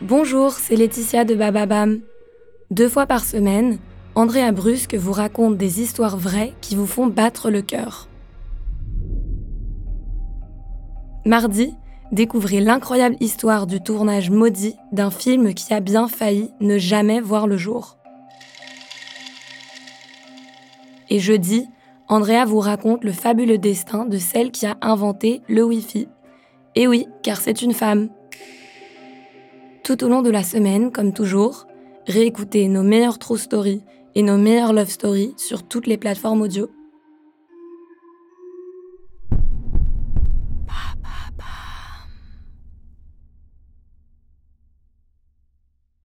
Bonjour, c'est Laetitia de Bababam. Deux fois par semaine, Andrea Brusque vous raconte des histoires vraies qui vous font battre le cœur. Mardi, découvrez l'incroyable histoire du tournage maudit d'un film qui a bien failli ne jamais voir le jour. Et jeudi, Andrea vous raconte le fabuleux destin de celle qui a inventé le Wi-Fi. Et oui, car c'est une femme. Tout au long de la semaine, comme toujours, réécoutez nos meilleures true stories et nos meilleures love stories sur toutes les plateformes audio.